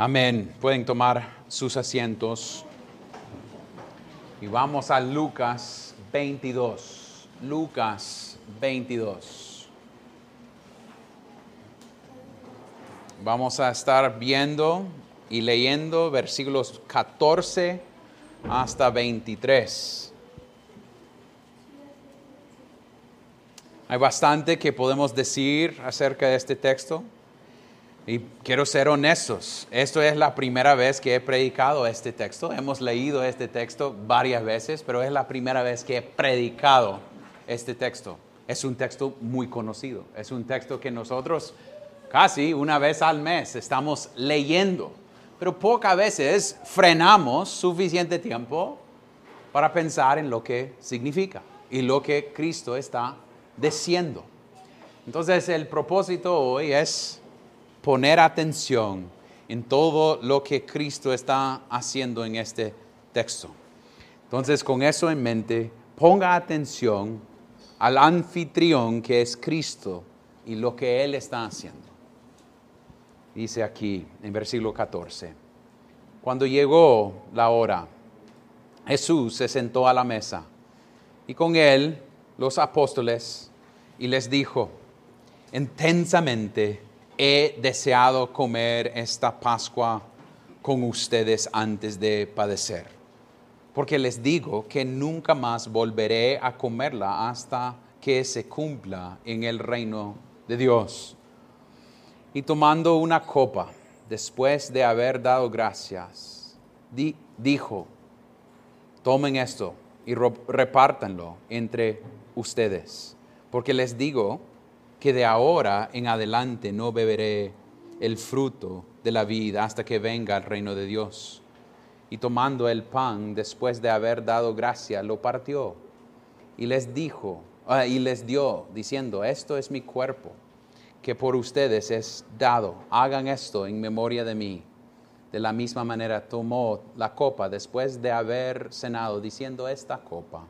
Amén. Pueden tomar sus asientos. Y vamos a Lucas 22. Lucas 22. Vamos a estar viendo y leyendo versículos 14 hasta 23. Hay bastante que podemos decir acerca de este texto. Y quiero ser honestos, esto es la primera vez que he predicado este texto. Hemos leído este texto varias veces, pero es la primera vez que he predicado este texto. Es un texto muy conocido, es un texto que nosotros casi una vez al mes estamos leyendo, pero pocas veces frenamos suficiente tiempo para pensar en lo que significa y lo que Cristo está diciendo. Entonces el propósito hoy es poner atención en todo lo que Cristo está haciendo en este texto. Entonces, con eso en mente, ponga atención al anfitrión que es Cristo y lo que Él está haciendo. Dice aquí en versículo 14, cuando llegó la hora, Jesús se sentó a la mesa y con él los apóstoles y les dijo, intensamente he deseado comer esta Pascua con ustedes antes de padecer. Porque les digo que nunca más volveré a comerla hasta que se cumpla en el reino de Dios. Y tomando una copa, después de haber dado gracias, dijo, tomen esto y repártanlo entre ustedes. Porque les digo que de ahora en adelante no beberé el fruto de la vida hasta que venga el reino de Dios. Y tomando el pan, después de haber dado gracia, lo partió y les dijo, ah, y les dio, diciendo, esto es mi cuerpo, que por ustedes es dado, hagan esto en memoria de mí. De la misma manera tomó la copa después de haber cenado, diciendo, esta copa